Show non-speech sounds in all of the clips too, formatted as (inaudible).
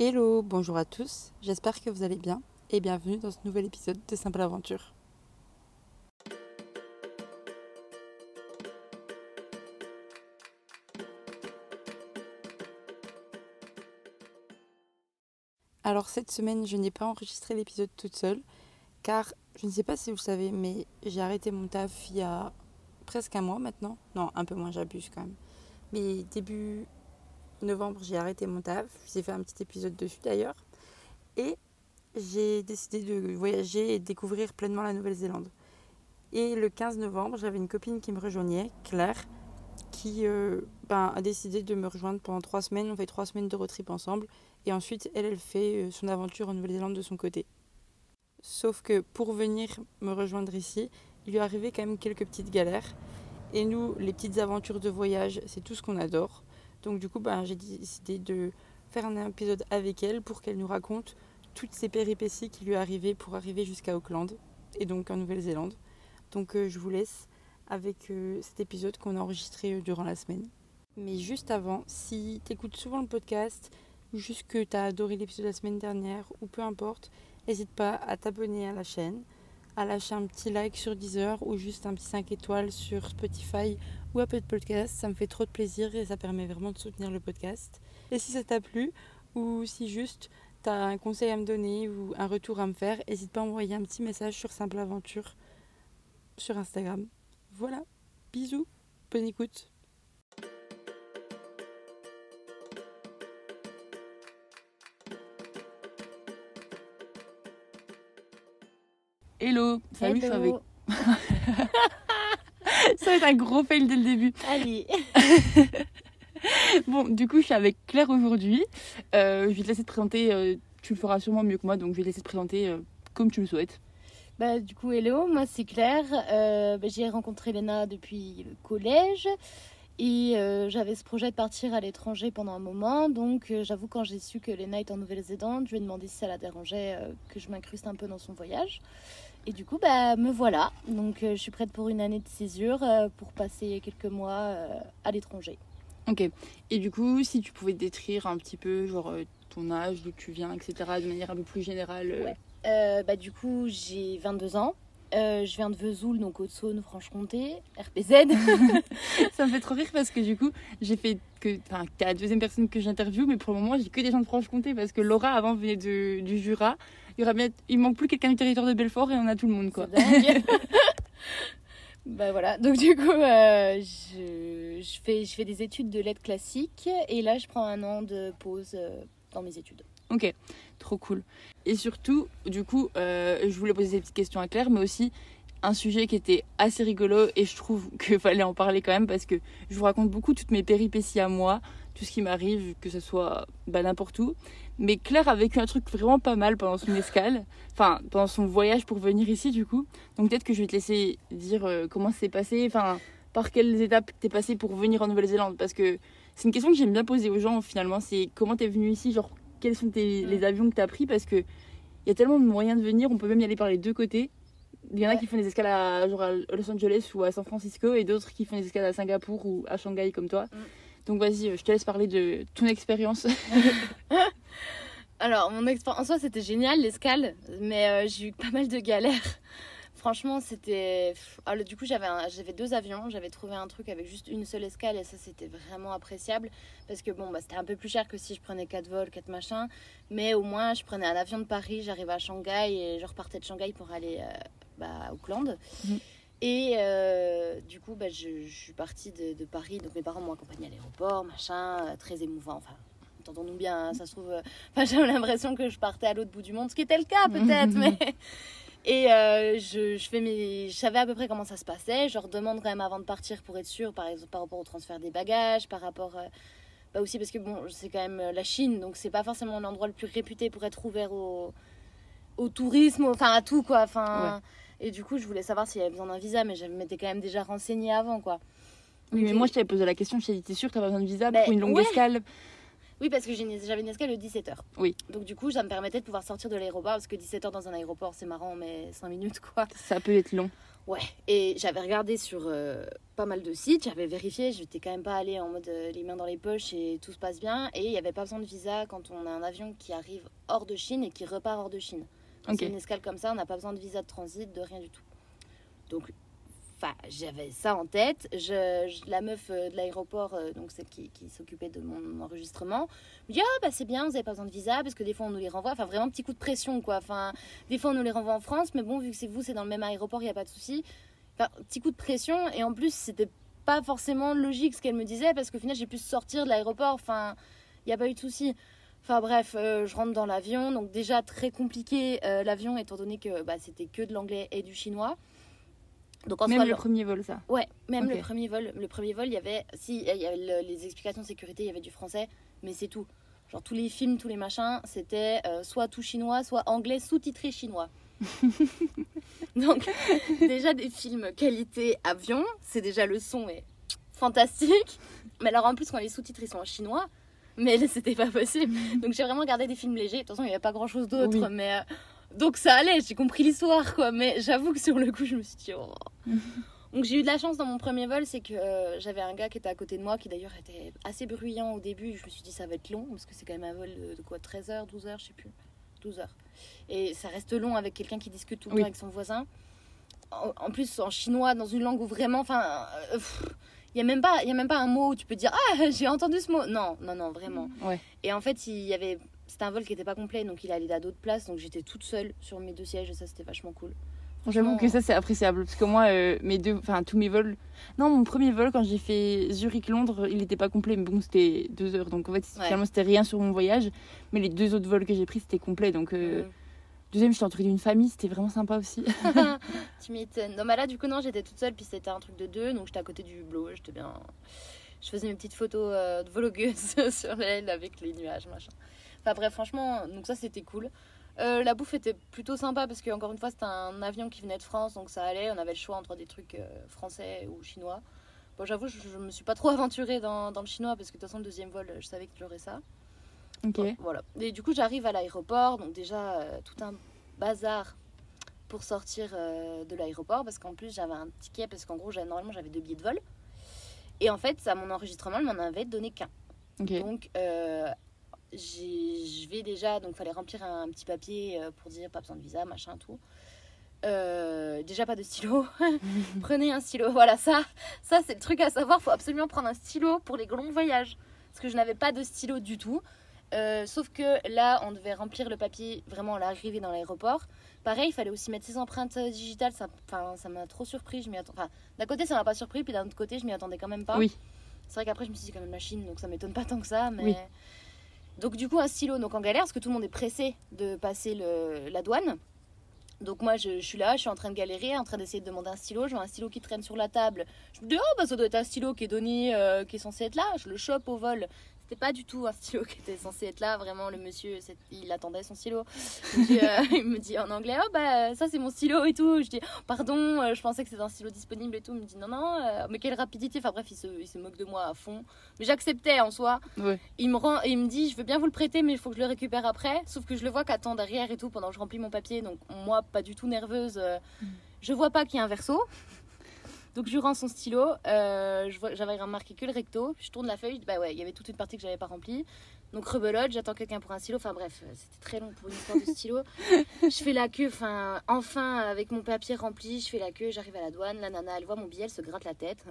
Hello, bonjour à tous, j'espère que vous allez bien et bienvenue dans ce nouvel épisode de Simple Aventure. Alors cette semaine, je n'ai pas enregistré l'épisode toute seule car je ne sais pas si vous le savez, mais j'ai arrêté mon taf il y a presque un mois maintenant. Non, un peu moins, j'abuse quand même. Mais début novembre, j'ai arrêté mon taf. J'ai fait un petit épisode dessus d'ailleurs. Et j'ai décidé de voyager et découvrir pleinement la Nouvelle-Zélande. Et le 15 novembre, j'avais une copine qui me rejoignait, Claire, qui euh, ben, a décidé de me rejoindre pendant trois semaines. On fait trois semaines de road trip ensemble. Et ensuite, elle, elle fait euh, son aventure en Nouvelle-Zélande de son côté. Sauf que pour venir me rejoindre ici, il lui arrivé quand même quelques petites galères. Et nous, les petites aventures de voyage, c'est tout ce qu'on adore. Donc du coup, ben, j'ai décidé de faire un épisode avec elle pour qu'elle nous raconte toutes ces péripéties qui lui arrivaient pour arriver jusqu'à Auckland et donc en Nouvelle-Zélande. Donc euh, je vous laisse avec euh, cet épisode qu'on a enregistré euh, durant la semaine. Mais juste avant, si tu écoutes souvent le podcast, juste que tu as adoré l'épisode de la semaine dernière, ou peu importe, n'hésite pas à t'abonner à la chaîne, à lâcher un petit like sur Deezer ou juste un petit 5 étoiles sur Spotify ou Apple Podcast. Ça me fait trop de plaisir et ça permet vraiment de soutenir le podcast. Et si ça t'a plu ou si juste tu as un conseil à me donner ou un retour à me faire, n'hésite pas à envoyer un petit message sur Simple Aventure sur Instagram. Voilà, bisous, bonne écoute. Hello, salut, je suis avec. (laughs) Ça va être un gros fail dès le début. Allez. (laughs) bon, du coup, je suis avec Claire aujourd'hui. Euh, je vais te laisser te présenter. euh, tu le feras sûrement mieux que moi, donc je vais te laisser te présenter euh, comme tu le souhaites. Bah, du coup, hello, moi c'est Claire. Euh, bah, j'ai rencontré Léna depuis le collège. Et euh, j'avais ce projet de partir à l'étranger pendant un moment. Donc, euh, j'avoue, quand j'ai su que Léna est en Nouvelle-Zélande, je lui ai demandé si ça la dérangeait euh, que je m'incruste un peu dans son voyage. Et du coup, bah, me voilà. Donc, euh, je suis prête pour une année de césure euh, pour passer quelques mois euh, à l'étranger. Ok. Et du coup, si tu pouvais décrire un petit peu, genre, ton âge, d'où tu viens, etc., de manière un peu plus générale. Ouais. Bah, du coup, j'ai 22 ans. Je viens de Vesoul, donc Haute-Saône, Franche-Comté, RPZ. (laughs) Ça me fait trop rire parce que du coup, j'ai fait que. Enfin, t'es la deuxième personne que j'interviewe, mais pour le moment, j'ai que des gens de Franche-Comté parce que Laura, avant, venait de, du Jura. Il, y aura bien, il manque plus quelqu'un du territoire de Belfort et on a tout le monde, quoi. (laughs) Bah voilà, donc du coup, euh, je, je, fais, je fais des études de lettres classiques et là, je prends un an de pause euh, dans mes études. Ok, trop cool. Et surtout, du coup, euh, je voulais poser ces petites questions à Claire, mais aussi un sujet qui était assez rigolo et je trouve qu'il (laughs) fallait en parler quand même parce que je vous raconte beaucoup toutes mes péripéties à moi, tout ce qui m'arrive, que ce soit bah, n'importe où. Mais Claire a vécu un truc vraiment pas mal pendant son escale, enfin pendant son voyage pour venir ici du coup. Donc peut-être que je vais te laisser dire euh, comment ça s'est passé, enfin par quelles étapes t'es passé pour venir en Nouvelle-Zélande parce que c'est une question que j'aime bien poser aux gens finalement, c'est comment t'es venu ici, genre quels sont tes, Mm. les avions que tu as pris? Parce que il y a tellement de moyens de venir, on peut même y aller par les deux côtés. Il y en a Ouais. qui font des escales à, genre à Los Angeles ou à San Francisco et d'autres qui font des escales à Singapour ou à Shanghai comme toi. Mm. Donc vas-y, euh, je te laisse parler de ton expérience. (laughs) Alors, mon expérience en soi, c'était génial, l'escale, mais euh, j'ai eu pas mal de galères. Franchement, c'était. ah, du coup, j'avais un- j'avais deux avions. J'avais trouvé un truc avec juste une seule escale et ça, c'était vraiment appréciable. Parce que bon, bah, c'était un peu plus cher que si je prenais quatre vols, quatre machins. Mais au moins, je prenais un avion de Paris, j'arrivais à Shanghai et je repartais de Shanghai pour aller euh, bah, à Auckland. Et euh, du coup, bah, je, je suis partie de, de Paris. Donc mes parents m'ont accompagnée à l'aéroport, machin, euh, très émouvant. Enfin, entendons-nous bien, hein, ça se trouve. euh, (laughs) Enfin, j'avais l'impression que je partais à l'autre bout du monde, ce qui était le cas peut-être, (laughs) mais. (laughs) Et euh, je, je, fais mes... je savais à peu près comment ça se passait. Je leur demande quand même avant de partir pour être sûr, par exemple, par rapport au transfert des bagages, par rapport. Bah aussi parce que bon, c'est quand même la Chine, donc c'est pas forcément l'endroit le plus réputé pour être ouvert au, au tourisme, enfin à tout quoi. Enfin, Et du coup, je voulais savoir s'il y avait besoin d'un visa, mais je m'étais quand même déjà renseignée avant quoi. Oui, mais moi je t'avais posé la question, je t'ai dit, t'es sûr que t'as pas besoin de visa Ben, pour une longue ouais. escale Oui, parce que j'avais une escale de 17h. Oui. Donc du coup, ça me permettait de pouvoir sortir de l'aéroport, parce que 17h dans un aéroport, c'est marrant, mais 5 minutes quoi. Ça peut être long. Ouais, et j'avais regardé sur euh, pas mal de sites, j'avais vérifié, je n'étais quand même pas allée en mode euh, les mains dans les poches et tout se passe bien. Et il n'y avait pas besoin de visa quand on a un avion qui arrive hors de Chine et qui repart hors de Chine. Quand Ok. C'est une escale comme ça, on n'a pas besoin de visa de transit, de rien du tout. Donc, j'avais ça en tête. Je, la meuf euh, de l'aéroport, euh, donc celle qui, qui s'occupait de mon enregistrement, me dit Ah, bah c'est bien, vous n'avez pas besoin de visa parce que des fois on nous les renvoie. Enfin, vraiment petit coup de pression quoi. Enfin, des fois on nous les renvoie en France, mais bon, vu que c'est vous, c'est dans le même aéroport, il n'y a pas de souci. Enfin, petit coup de pression, et en plus, c'était pas forcément logique ce qu'elle me disait parce qu'au final, j'ai pu sortir de l'aéroport. Enfin, il n'y a pas eu de souci. Enfin bref, euh, je rentre dans l'avion, donc déjà très compliqué euh, l'avion étant donné que bah, c'était que de l'anglais et du chinois. Donc en Même le premier vol, ça. Ouais, même le premier vol. Le premier vol, il y avait, si, il y avait le- les explications de sécurité, il y avait du français, mais c'est tout. Genre tous les films, tous les machins, c'était euh, soit tout chinois, soit anglais sous-titré chinois. (laughs) Donc déjà des films qualité avion, c'est déjà le son est fantastique. Mais alors en plus quand les sous-titres ils sont en chinois, mais là, c'était pas possible. Donc j'ai vraiment regardé des films légers. De toute façon, il n'y avait pas grand-chose d'autre, Oui. mais euh, donc ça allait. J'ai compris l'histoire, quoi. Mais j'avoue que sur le coup, je me suis dit. oh. (laughs) Donc j'ai eu de la chance dans mon premier vol, c'est que euh, j'avais un gars qui était à côté de moi, qui d'ailleurs était assez bruyant au début. Je me suis dit ça va être long, parce que c'est quand même un vol de, de quoi 13 heures, 12 heures, je sais plus. 12 heures. Et ça reste long avec quelqu'un qui discute tout le Oui. temps avec son voisin. En, en plus en chinois, dans une langue où vraiment, enfin, euh, il y a même pas, il y a même pas un mot où tu peux dire ah (laughs) j'ai entendu ce mot. Non, non, non, vraiment. Ouais. Et en fait, il y avait, c'était un vol qui était pas complet, donc il allait à d'autres places, donc j'étais toute seule sur mes deux sièges et ça c'était vachement cool. J'avoue que ça c'est appréciable parce que moi euh, mes deux enfin tous mes vols non mon premier vol quand j'ai fait Zurich Londres il n'était pas complet mais bon c'était deux heures donc en fait Ouais. finalement c'était rien sur mon voyage mais les deux autres vols que j'ai pris c'était complet donc euh, Mm. Deuxième j'étais entourée d'une famille c'était vraiment sympa aussi (laughs) (laughs) tu m'étonnes. Non, mais là, du coup, non, j'étais toute seule, puis c'était un truc de deux, donc j'étais à côté du hublot, j'étais bien. Je faisais mes petites photos euh, de vlogueuse (laughs) sur l'aile avec les nuages, machin. Enfin, bref, franchement, donc ça, c'était cool. Euh, la bouffe était plutôt sympa parce que, encore une fois, c'était un avion qui venait de France, donc ça allait. On avait le choix entre des trucs euh, français ou chinois. Bon, j'avoue, je, je me suis pas trop aventurée dans, dans le chinois parce que de toute façon, le deuxième vol, je savais qu'il y aurait ça. Ok voilà. Et du coup, j'arrive à l'aéroport, donc déjà euh, tout un bazar pour sortir euh, de l'aéroport parce qu'en plus j'avais un ticket parce qu'en gros, normalement j'avais deux billets de vol. Et en fait, à mon enregistrement, elle m'en avait donné qu'un. Donc, euh, je vais déjà, donc fallait remplir un, petit papier euh, pour dire pas besoin de visa, machin, tout. Euh, déjà pas de stylo. (laughs) Prenez un stylo. Voilà, ça, ça c'est le truc à savoir. Faut absolument prendre un stylo pour les longs voyages. Parce que je n'avais pas de stylo du tout. Euh, sauf que là, on devait remplir le papier vraiment à l'arrivée dans l'aéroport. Pareil, il fallait aussi mettre ses empreintes euh, digitales. Ça, ça m'a trop surpris. Je m'y attends. Enfin, d'un côté, ça m'a pas surpris, puis d'un autre côté, je m'y attendais quand même pas. oui C'est vrai qu'après, je me suis dit quand même la Chine, donc ça m'étonne pas tant que ça. Mais... Oui. Donc, du coup, un stylo, donc en galère, parce que tout le monde est pressé de passer le... la douane. Donc, moi, je, je suis là, je suis en train de galérer, en train d'essayer de demander un stylo. Je vois un stylo qui traîne sur la table. Je me dis, oh, bah, ça doit être un stylo qui est donné, euh, qui est censé être là. Je le chope au vol. C'était pas du tout un stylo qui était censé être là. Vraiment, le monsieur, il attendait son stylo. Euh, (laughs) il me dit en anglais, oh, bah, ça, c'est mon stylo et tout. Je dis, pardon, euh, je pensais que c'était un stylo disponible et tout. Il me dit, non, non, euh, mais quelle rapidité. Enfin, bref, il se, il se moque de moi à fond. Mais j'acceptais en soi. ouais Il me rend, il me dit, je veux bien vous le prêter, mais il faut que je le récupère après. Sauf que je le vois qu'attend derrière et tout pendant que je remplis mon papier. Donc moi, pas du tout nerveuse, euh, je vois pas qu'il y a un verso. Donc je lui rends son stylo. euh, J'avais remarqué que le recto. Je tourne la feuille. Bah ouais, il y avait toute une partie que j'avais pas remplie. Donc rebelote, j'attends quelqu'un pour un stylo. Enfin bref, euh, c'était très long pour une histoire de stylo. (laughs) je fais la queue. Enfin, enfin avec mon papier rempli, je fais la queue. J'arrive à la douane. La nana, elle voit mon billet, elle se gratte la tête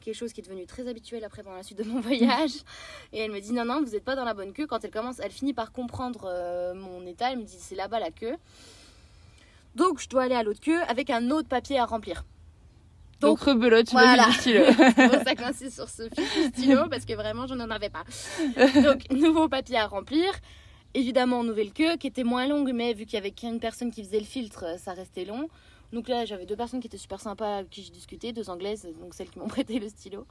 quelque chose qui est devenu très habituel après pendant la suite de mon voyage. (laughs) Et elle me dit non, non, vous n'êtes pas dans la bonne queue. Quand elle commence, elle finit par comprendre euh, mon état. Elle me dit c'est là-bas la queue. Donc je dois aller à l'autre queue avec un autre papier à remplir. Donc, Donc, rebelote sur voilà. le stylo (laughs) C'est pour ça que j'insiste sur ce fichu stylo parce que vraiment je n'en avais pas. Donc (laughs) nouveau papier à remplir. Évidemment nouvelle queue qui était moins longue mais vu qu'il y avait qu'une personne qui faisait le filtre ça restait long. Donc là j'avais deux personnes qui étaient super sympas avec qui j'ai discuté, deux anglaises donc celles qui m'ont (laughs) prêté le stylo.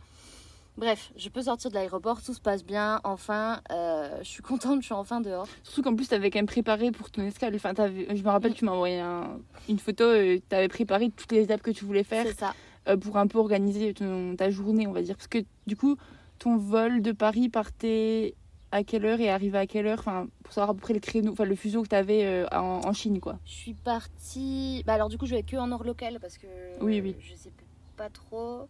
Bref, je peux sortir de l'aéroport, tout se passe bien, enfin, euh, je suis contente, je suis enfin dehors. surtout qu'en plus t'avais quand même préparé pour ton escale enfin je me rappelle tu m'as envoyé un- une photo euh, t'avais préparé toutes les étapes que tu voulais faire C'est ça. Euh, pour un peu organiser ton- ta journée, on va dire. Parce que du coup, ton vol de Paris partait à quelle heure et arrivait à quelle heure? Enfin, pour savoir à peu près le créneau, enfin le fuseau que tu avais en, en, Chine, quoi. Je suis partie. Bah alors, du coup, je vais que en heure locale parce que. Oui, oui. Je sais pas trop.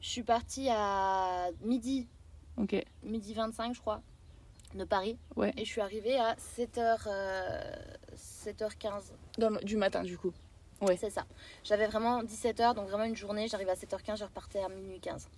Je suis partie à midi. Ok. Midi 25, je crois, de Paris. Ouais. Et je suis arrivée à 7h, 7h15. du matin, du coup. C'est ça. J'avais vraiment 17h, donc vraiment une journée. J'arrivais à 7h15, je repartais à minuit 15.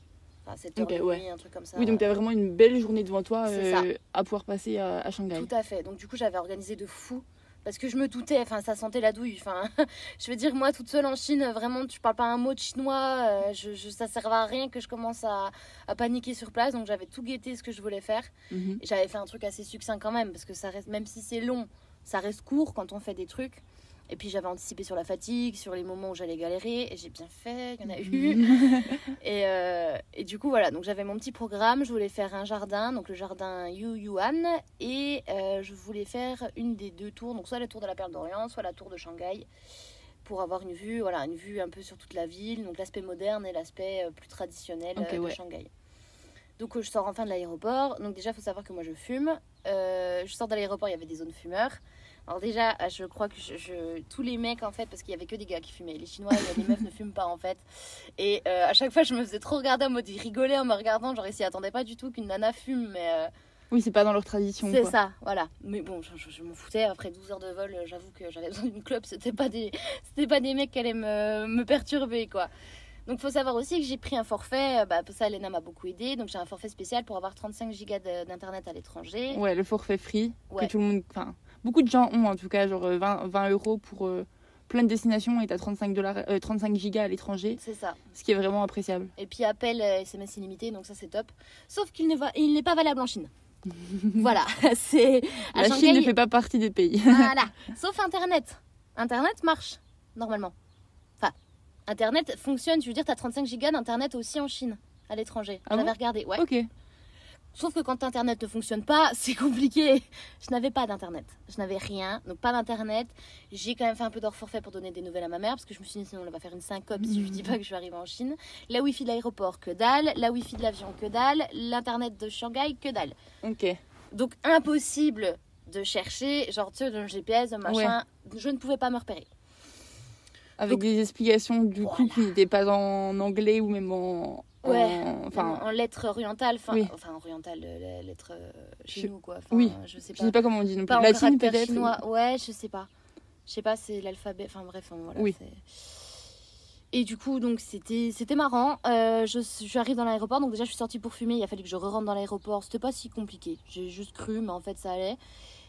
Enfin, 7h, ouais. un truc comme ça. Oui, donc tu as vraiment une belle journée devant toi euh, à pouvoir passer à, à, Shanghai. Tout à fait. Donc du coup, j'avais organisé de fou parce que je me doutais, enfin ça sentait la douille. Enfin, (laughs) je veux dire moi toute seule en Chine, vraiment tu parles pas un mot de chinois, euh, je, je, ça servait à rien que je commence à, à paniquer sur place. Donc j'avais tout guetté ce que je voulais faire. Mhm. J'avais fait un truc assez succinct quand même parce que ça reste, même si c'est long, ça reste court quand on fait des trucs. Et puis j'avais anticipé sur la fatigue, sur les moments où j'allais galérer, et j'ai bien fait, il y en a eu. (laughs) et, euh, et, du coup, voilà, donc j'avais mon petit programme, je voulais faire un jardin, donc le jardin Yu Yuan, et euh, je voulais faire une des deux tours, donc soit la tour de la Perle d'Orient, soit la tour de Shanghai, pour avoir une vue, voilà, une vue un peu sur toute la ville, donc l'aspect moderne et l'aspect euh, plus traditionnel de Shanghai. Donc je sors enfin de l'aéroport, donc déjà il faut savoir que moi je fume, je sors de l'aéroport, il y avait des zones fumeurs. Alors déjà, euh, je crois que je, tous les mecs en fait, parce qu'il y avait que des gars qui fumaient, les Chinois, les meufs ne fument pas en fait. Et euh, à chaque fois, je me faisais trop regarder en mode ils rigolaient en me regardant, genre ils s'y attendaient pas du tout qu'une nana fume, mais. Euh, oui, c'est pas dans leur tradition. C'est ça, voilà. Mais bon, je, m'en foutais. Après 12 heures de vol, j'avoue que j'avais besoin d'une club. C'était pas des, c'était pas des mecs qui allaient me, me perturber, quoi. Donc, faut savoir aussi que j'ai pris un forfait. Bah, ça, Elena m'a beaucoup aidé. Donc, j'ai un forfait spécial pour avoir 35 gigas d'internet à l'étranger. Ouais, le forfait free. Que tout le monde. Enfin, beaucoup de gens ont en tout cas, genre 20, euh, 20 euros pour euh, plein de destinations et t'as 35, dollars, 35 gigas à l'étranger. C'est ça. Ce qui est vraiment appréciable. Et puis appel SMS illimité, donc ça c'est top. Sauf qu'il n'est pas valable en Chine. (laughs) voilà, (laughs) c'est. La Chine ne fait pas partie des pays. voilà, (laughs) sauf Internet. Internet marche, normalement. Enfin, Internet fonctionne, je veux dire, t'as 35 gigas d'Internet aussi en Chine, à l'étranger. Ah J'avais regardé, ouais. Ok. Sauf que quand Internet ne fonctionne pas, (laughs) c'est compliqué. Je n'avais pas d'Internet. Je n'avais rien. Donc pas d'Internet. J'ai quand même fait un peu d'or forfait pour donner des nouvelles à ma mère. Parce que je me suis dit, sinon on va faire une syncope si je dis pas que je suis arrivée en Chine. La Wi-Fi de l'aéroport, que dalle. La Wi-Fi de l'avion, que dalle. L'Internet de Shanghai, que dalle. Ok. Donc impossible de chercher, genre tu sais, le GPS, machin. Je ne pouvais pas me repérer. Avec des explications du coup qui n'étaient pas en anglais ou même en, Ouais, enfin en, lettres orientales, enfin enfin orientales, lettres euh, chez nous quoi. oui, je sais pas. Je sais pas comment on dit non plus. Latine peut-être. Chinois. Ouais, je sais pas. Je sais pas, c'est l'alphabet. Enfin bref, voilà. Oui. Et du coup, donc c'était c'était marrant. Euh, je, j'arrive dans l'aéroport, donc déjà je suis sortie pour fumer. Il a fallu que je re rentre dans l'aéroport. C'était pas si compliqué. J'ai juste cru, mais en fait ça allait.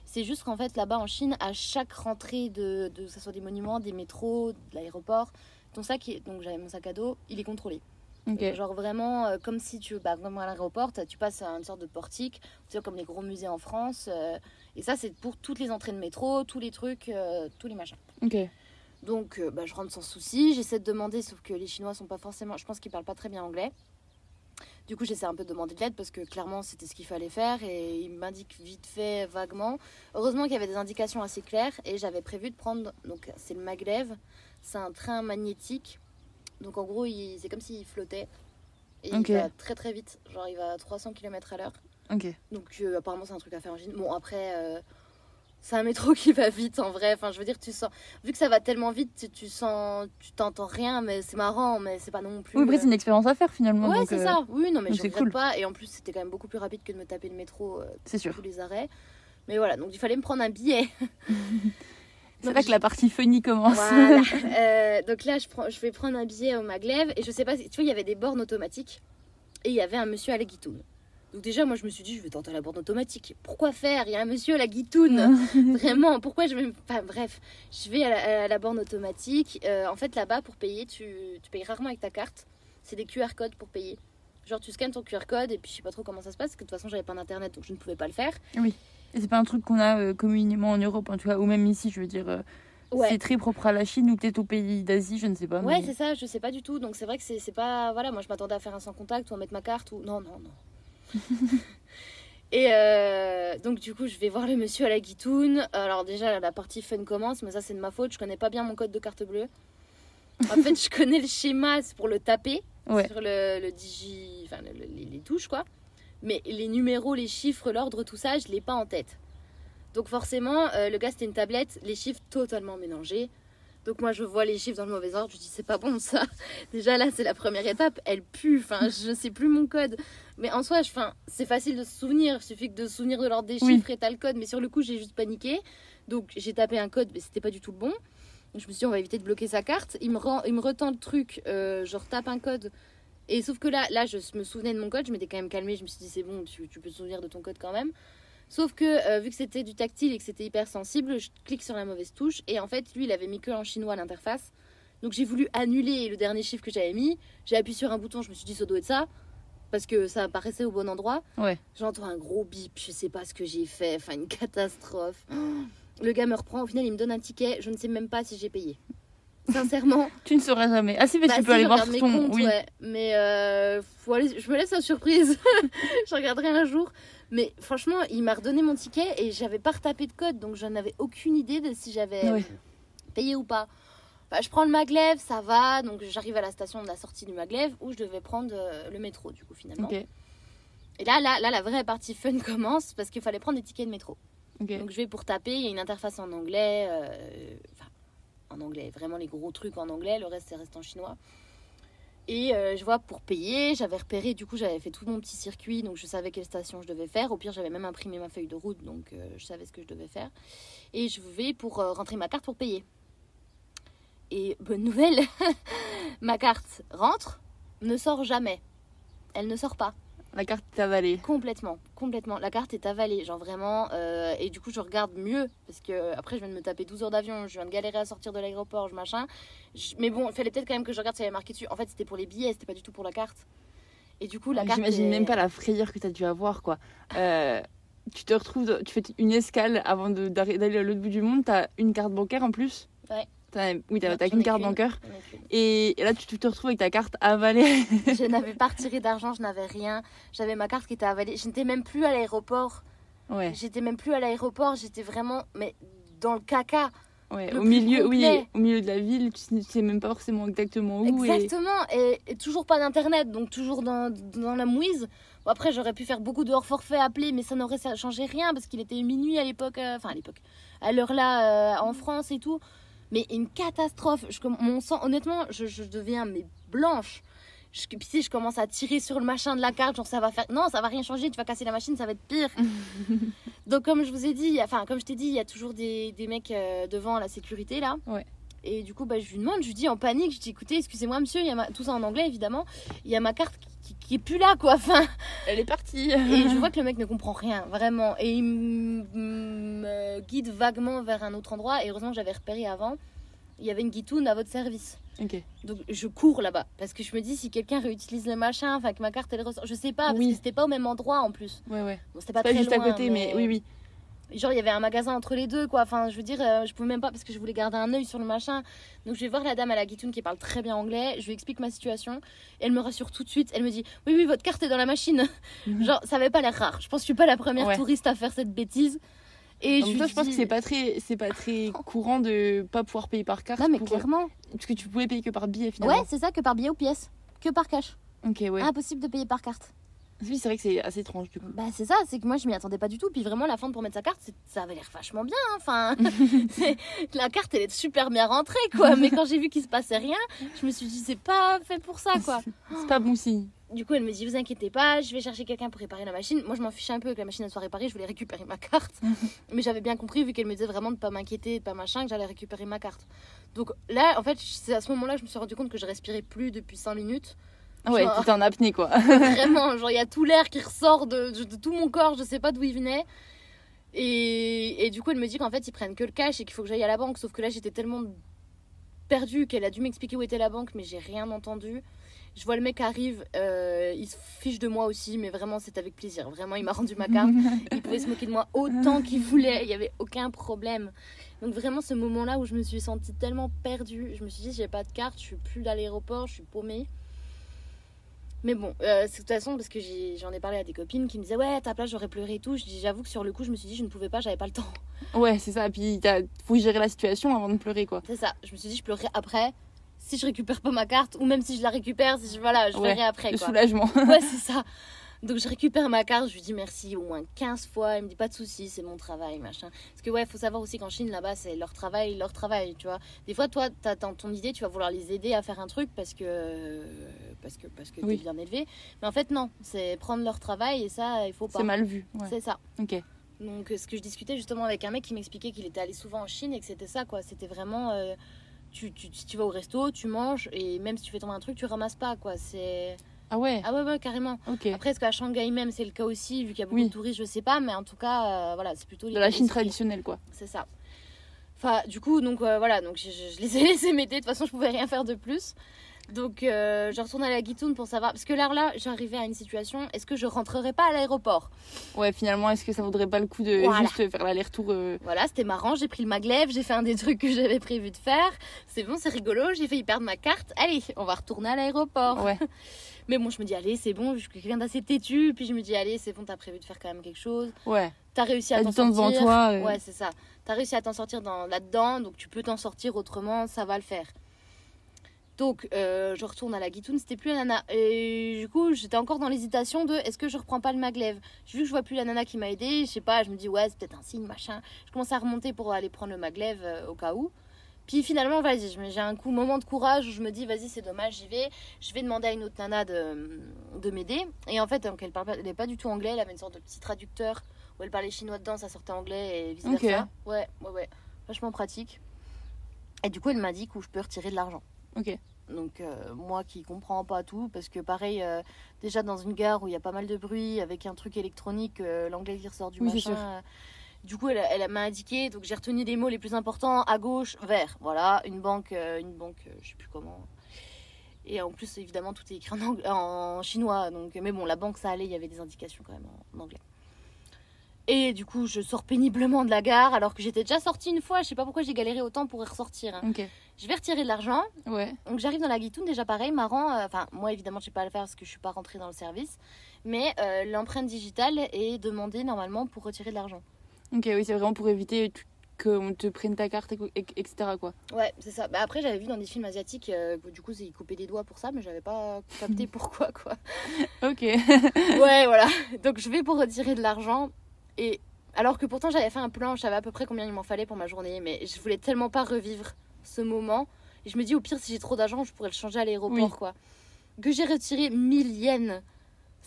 C'est juste qu'en fait là-bas en Chine, à chaque rentrée de, de que ce soit des monuments, des métros, de l'aéroport, ton sac, donc j'avais mon sac à dos, il est contrôlé. Genre vraiment euh, comme si tu bah, comme à l'aéroport, tu passes à une sorte de portique, tu sais, comme les gros musées en France. Euh, et ça, c'est pour toutes les entrées de métro, tous les trucs, euh, tous les machins. Ok. Donc bah, je rentre sans souci. J'essaie de demander, sauf que les Chinois sont pas forcément. Je pense qu'ils parlent pas très bien anglais. Du coup, j'essaie un peu de demander de l'aide parce que clairement, c'était ce qu'il fallait faire et il m'indique vite fait, vaguement. Heureusement qu'il y avait des indications assez claires et j'avais prévu de prendre. Donc, c'est le maglev. C'est un train magnétique donc en gros, c'est comme s'il flottait. Et il va très très vite. Genre il va à 300 km à l'heure. Donc euh, apparemment c'est un truc à faire en Chine. Bon après, euh, c'est un métro (laughs) qui va vite en vrai. Enfin je veux dire, tu sens... Vu que ça va tellement vite, tu, sens... Tu t'entends rien, mais c'est marrant, mais c'est pas non plus... Oui, après c'est une expérience à faire finalement. Ouais, c'est ça. Oui, non mais je regrette pas. Et en plus c'était quand même beaucoup plus rapide que de me taper le métro. Euh, c'est sûr. Tous les arrêts. Mais voilà, donc il fallait me prendre un billet. (laughs) C'est là que la partie funny commence. (laughs) Euh, donc là, je, prends, je vais prendre un billet au maglev et je sais pas, tu vois, il y avait des bornes automatiques et il y avait un monsieur à la guitoune. Donc déjà, moi, je me suis dit, je vais tenter la borne automatique. Pourquoi faire? Il y a un monsieur à la guitoune. (laughs) Vraiment, pourquoi je vais... Enfin, bref, je vais à la, borne automatique. Euh, en fait, là-bas, pour payer, tu, tu payes rarement avec ta carte. C'est des QR codes pour payer. Genre, tu scannes ton QR code et puis je sais pas trop comment ça se passe, parce que de toute façon, j'avais pas d'internet, donc je ne pouvais pas le faire. Oui. Et c'est pas un truc qu'on a euh, communément en Europe, en tout cas, ou même ici, je veux dire. Euh, c'est très propre à la Chine ou peut-être aux pays d'Asie, je ne sais pas. Ouais, c'est ça, je sais pas du tout. Donc c'est vrai que c'est pas. Voilà, moi je m'attendais à faire un sans contact ou à mettre ma carte ou. Non, non, non. (laughs) Et euh, donc du coup, je vais voir le monsieur à la guitoune. Alors déjà, la partie fun commence, mais ça c'est de ma faute. Je connais pas bien mon code de carte bleue. En fait, je connais le schéma pour le taper sur le, le digi, enfin les, touches quoi mais les numéros, les chiffres, l'ordre, tout ça, je l'ai pas en tête. Donc forcément, euh, le gars c'était une tablette, les chiffres totalement mélangés. Donc moi je vois les chiffres dans le mauvais ordre, je dis c'est pas bon ça. (laughs) Déjà là c'est la première étape, elle pue, enfin je sais plus mon code. Mais en soi, c'est facile de se souvenir, il suffit que de se souvenir de l'ordre des chiffres et t'as le code. Mais sur le coup j'ai juste paniqué, donc j'ai tapé un code mais c'était pas du tout le bon. Donc, je me suis dit on va éviter de bloquer sa carte. Il me, rend, il me retend le truc, euh, je retape un code. Et sauf que là, là je me souvenais de mon code, je m'étais quand même calmée, je me suis dit c'est bon, tu, tu peux te souvenir de ton code quand même. Sauf que euh, vu que c'était du tactile et que c'était hyper sensible, je clique sur la mauvaise touche. Et en fait, lui, il avait mis que en chinois à l'interface. Donc j'ai voulu annuler le dernier chiffre que j'avais mis. J'ai appuyé sur un bouton, je me suis dit ça doit être ça. Parce que ça apparaissait au bon endroit. Ouais. J'entends un gros bip, je sais pas ce que j'ai fait. Enfin, une catastrophe. (gasps) Le gars me reprend, au final, il me donne un ticket. Je ne sais même pas si j'ai payé. Sincèrement. (laughs) tu ne sauras jamais. Ah si, mais bah, tu peux aller voir sur ton... oui. Mais euh, je me laisse la surprise. (laughs) je regarderai un jour. Mais franchement, il m'a redonné mon ticket et j'avais pas retapé de code, donc j'en avais aucune idée de si j'avais payé ou pas. je prends le maglev, ça va, donc j'arrive à la station de la sortie du maglev où je devais prendre euh, le métro, du coup, finalement. Et là, là, là, la vraie partie fun (laughs) commence parce qu'il fallait prendre des tickets de métro. Donc je vais pour taper, il y a une interface en anglais, euh, enfin, en anglais, vraiment les gros trucs en anglais, le reste c'est reste en chinois. Et euh, je vois pour payer, j'avais repéré, du coup j'avais fait tout mon petit circuit, donc je savais quelle station je devais faire. Au pire j'avais même imprimé ma feuille de route, donc euh, je savais ce que je devais faire. Et je vais pour euh, rentrer ma carte pour payer. Et bonne nouvelle, (laughs) ma carte rentre, ne sort jamais. Elle ne sort pas. La carte est avalée. Complètement, complètement. La carte est avalée, genre vraiment. Euh, et du coup, je regarde mieux parce que après, je viens de me taper 12 heures d'avion, je viens de galérer à sortir de l'aéroport, je machin. Mais bon, il fallait peut-être quand même que je regarde si elle avait marqué dessus. En fait, c'était pour les billets, c'était pas du tout pour la carte. Et du coup, la carte. J'imagine même pas la frayeur que tu as dû avoir, quoi. Euh, tu te retrouves, tu fais une escale avant d'aller à l'autre bout du monde, tu as une carte bancaire en plus? Ouais oui, t'as qu'une carte bancaire. Et, là, tu, te retrouves avec ta carte avalée. (laughs) je n'avais pas retiré d'argent, je n'avais rien. J'avais ma carte qui était avalée. Je n'étais même plus à l'aéroport. Ouais. J'étais même plus à l'aéroport. J'étais vraiment mais dans le caca. Ouais, au milieu, oui, au milieu de la ville, tu sais même pas forcément exactement où. Exactement, et, toujours pas d'internet, donc toujours dans, dans la mouise. Bon, après, j'aurais pu faire beaucoup de hors forfait appelés, mais ça n'aurait changé rien parce qu'il était minuit à l'époque, euh, enfin à l'époque, à l'heure là euh, en France et tout mais une catastrophe. Je, mon sang, honnêtement, je, je deviens mais blanche. Je, puis si je commence à tirer sur le machin de la carte, genre ça va faire. Non, ça va rien changer, tu vas casser la machine, ça va être pire. (laughs) Donc, comme je vous ai dit, enfin, comme je t'ai dit, il y a toujours des, des mecs euh, devant la sécurité là. Ouais. Et du coup, bah, je lui demande, je lui dis en panique, je dis écoutez, excusez-moi monsieur, il y a tout ça en anglais évidemment, il y a ma carte qui, est plus là quoi. Enfin, elle est partie. et (laughs) je vois que le mec ne comprend rien vraiment, et il me guide vaguement vers un autre endroit. Et heureusement, j'avais repéré avant, il y avait une guitoune à votre service. Donc je cours là-bas parce que je me dis si quelqu'un réutilise le machin, enfin que ma carte elle ressort, je sais pas parce que c'était pas au même endroit en plus. Ouais ouais. c'était pas, très juste à côté, mais oui oui. Genre, il y avait un magasin entre les deux, quoi. Enfin, je veux dire, euh, je pouvais même pas parce que je voulais garder un œil sur le machin. Donc, je vais voir la dame à la guitoune qui parle très bien anglais. Je lui explique ma situation. elle me rassure tout de suite. Elle me dit Oui, oui, votre carte est dans la machine. Mhm. (laughs) Genre, ça avait pas l'air rare. Je pense que je suis pas la première touriste à faire cette bêtise. Et je, je pense que c'est pas très, c'est pas très courant de pas pouvoir payer par carte. Non, mais clairement. Parce que tu pouvais payer que par billet finalement. Ouais, c'est ça, que par billet ou pièce. Que par cash. Ok, ouais. Impossible de payer par carte. Oui, c'est vrai que c'est assez étrange du coup. Bah, c'est ça, c'est que moi je m'y attendais pas du tout. Puis vraiment, la fente pour mettre sa carte, ça avait l'air vachement bien. Hein. Enfin, (laughs) la carte elle est super bien rentrée quoi. Mais quand j'ai vu qu'il se passait rien, je me suis dit, c'est pas fait pour ça quoi. c'est pas bon signe. Du coup, elle me dit, vous inquiétez pas, je vais chercher quelqu'un pour réparer la machine. Moi, je m'en fichais un peu que la machine soit réparée, je voulais récupérer ma carte. (laughs) Mais j'avais bien compris, vu qu'elle me disait vraiment de pas m'inquiéter, de pas machin, que j'allais récupérer ma carte. Donc là, en fait, c'est à ce moment-là que je me suis rendu compte que je respirais plus depuis 5 minutes. Ouais, t'es en apnée quoi. (laughs) vraiment, genre il y a tout l'air qui ressort de, tout mon corps, je sais pas d'où il venait. Et, et, du coup, elle me dit qu'en fait, ils prennent que le cash et qu'il faut que j'aille à la banque. Sauf que là, j'étais tellement perdue qu'elle a dû m'expliquer où était la banque, mais j'ai rien entendu. Je vois le mec arrive, euh, il se fiche de moi aussi, mais vraiment, c'est avec plaisir. Vraiment, il m'a rendu ma carte. (laughs) il pouvait se moquer de moi autant qu'il voulait, il n'y avait aucun problème. Donc, vraiment, ce moment-là où je me suis sentie tellement perdue, je me suis dit, j'ai pas de carte, je suis plus à l'aéroport, je suis paumée. Mais bon, euh, de toute façon, parce que j'en ai, parlé à des copines qui me disaient Ouais, ta place, j'aurais pleuré et tout. J'avoue que sur le coup, je me suis dit Je ne pouvais pas, j'avais pas le temps. Ouais, c'est ça. Puis, il faut gérer la situation avant de pleurer, quoi. C'est ça. Je me suis dit Je pleurerai après. Si je récupère pas ma carte, ou même si je la récupère, si je, voilà, je verrai après. Le soulagement. (laughs) ouais, c'est ça. Donc je récupère ma carte, je lui dis merci au moins 15 fois. Il me dit pas de soucis, c'est mon travail, machin. Parce que ouais, faut savoir aussi qu'en Chine, là-bas, c'est leur travail, leur travail, tu vois. Des fois, toi, t'as dans ton idée, tu vas vouloir les aider à faire un truc parce que parce que parce que t'es bien élevé. Mais en fait, non, c'est prendre leur travail et ça, il faut pas. C'est mal vu. C'est ça. Ok. Donc ce que je discutais justement avec un mec qui m'expliquait qu'il était allé souvent en Chine et que c'était ça, quoi. C'était vraiment euh, tu, tu, si tu vas au resto, tu manges et même si tu fais tomber un truc, tu ramasses pas, quoi. C'est ah ouais? Ah ouais, ouais carrément. Après, est-ce qu'à Shanghai même, c'est le cas aussi, vu qu'il y a beaucoup de touristes, je sais pas, mais en tout cas, euh, voilà, c'est plutôt... De la Chine traditionnelle, quoi. C'est ça. Enfin, du coup, donc euh, voilà, donc je, les ai (laughs) laissés m'aider, de toute façon, je pouvais rien faire de plus. Donc, euh, je retourne à la Guitoune pour savoir. Parce que là, là, j'arrivais à une situation. Est-ce que je rentrerai pas à l'aéroport? Ouais, finalement, est-ce que ça vaudrait pas le coup de juste faire l'aller-retour Voilà, c'était marrant. J'ai pris le maglev, j'ai fait un des trucs que j'avais prévu de faire. C'est bon, c'est rigolo. J'ai failli perdre ma carte. Allez, on va retourner à l'aéroport. Ouais. (laughs) Mais bon, je me dis, allez, c'est bon, je suis quelqu'un d'assez têtu. Puis je me dis, allez, c'est bon, t'as prévu de faire quand même quelque chose. Ouais. T'as réussi à t'en sortir. devant toi. Ouais, c'est ça. T'as réussi à t'en sortir dans, là-dedans, donc tu peux t'en sortir autrement, ça va le faire. Donc, euh, je retourne à la guitoune, c'était plus la nana. Et du coup, j'étais encore dans l'hésitation de est-ce que je reprends pas le maglev? Vu que je vois plus la nana qui m'a aidé, je sais pas, je me dis ouais, c'est peut-être un signe, machin. Je commence à remonter pour aller prendre le maglev euh, au cas où. Puis finalement, vas-y, j'ai un coup, moment de courage où je me dis, vas-y, c'est dommage, j'y vais. Je vais demander à une autre nana de, de m'aider. Et en fait, donc, elle n'est pas du tout anglais, elle avait une sorte de petit traducteur où elle parlait chinois dedans, ça sortait anglais et vice versa. Ouais, ouais, ouais. Vachement pratique. Et du coup, elle m'a dit que je peux retirer de l'argent. Ok. Donc euh, moi qui comprends pas tout, parce que pareil, euh, déjà dans une gare où il y a pas mal de bruit, avec un truc électronique, euh, l'anglais qui ressort du machin, du coup, elle, elle m'a indiqué, donc j'ai retenu les mots les plus importants à gauche, vert. Voilà, une banque, une banque, je sais plus comment. Et en plus, évidemment, tout est écrit en, en chinois. Donc, mais bon, la banque, ça allait, il y avait des indications quand même en, anglais. Et du coup, je sors péniblement de la gare alors que j'étais déjà sortie une fois. Je sais pas pourquoi j'ai galéré autant pour y ressortir. Hein. Je vais retirer de l'argent. Ouais. Donc j'arrive dans la guitoune, déjà pareil, marrant. Euh, enfin, moi évidemment, je sais pas le faire parce que je suis pas rentrée dans le service. Mais l'empreinte digitale est demandée normalement pour retirer de l'argent. Ok, oui, c'est vraiment pour éviter qu'on te prenne ta carte, etc. Quoi. Ouais, c'est ça. Bah, après, j'avais vu dans des films asiatiques, euh, du coup, ils coupaient des doigts pour ça, mais j'avais pas capté (laughs) pourquoi, quoi. ok. (laughs) ouais, voilà. Donc, je vais pour retirer de l'argent. Et alors que pourtant, j'avais fait un plan, je savais à peu près combien il m'en fallait pour ma journée, mais je voulais tellement pas revivre ce moment. Et je me dis, au pire, si j'ai trop d'argent, je pourrais le changer à l'aéroport, quoi. Que j'ai retiré 1000 yens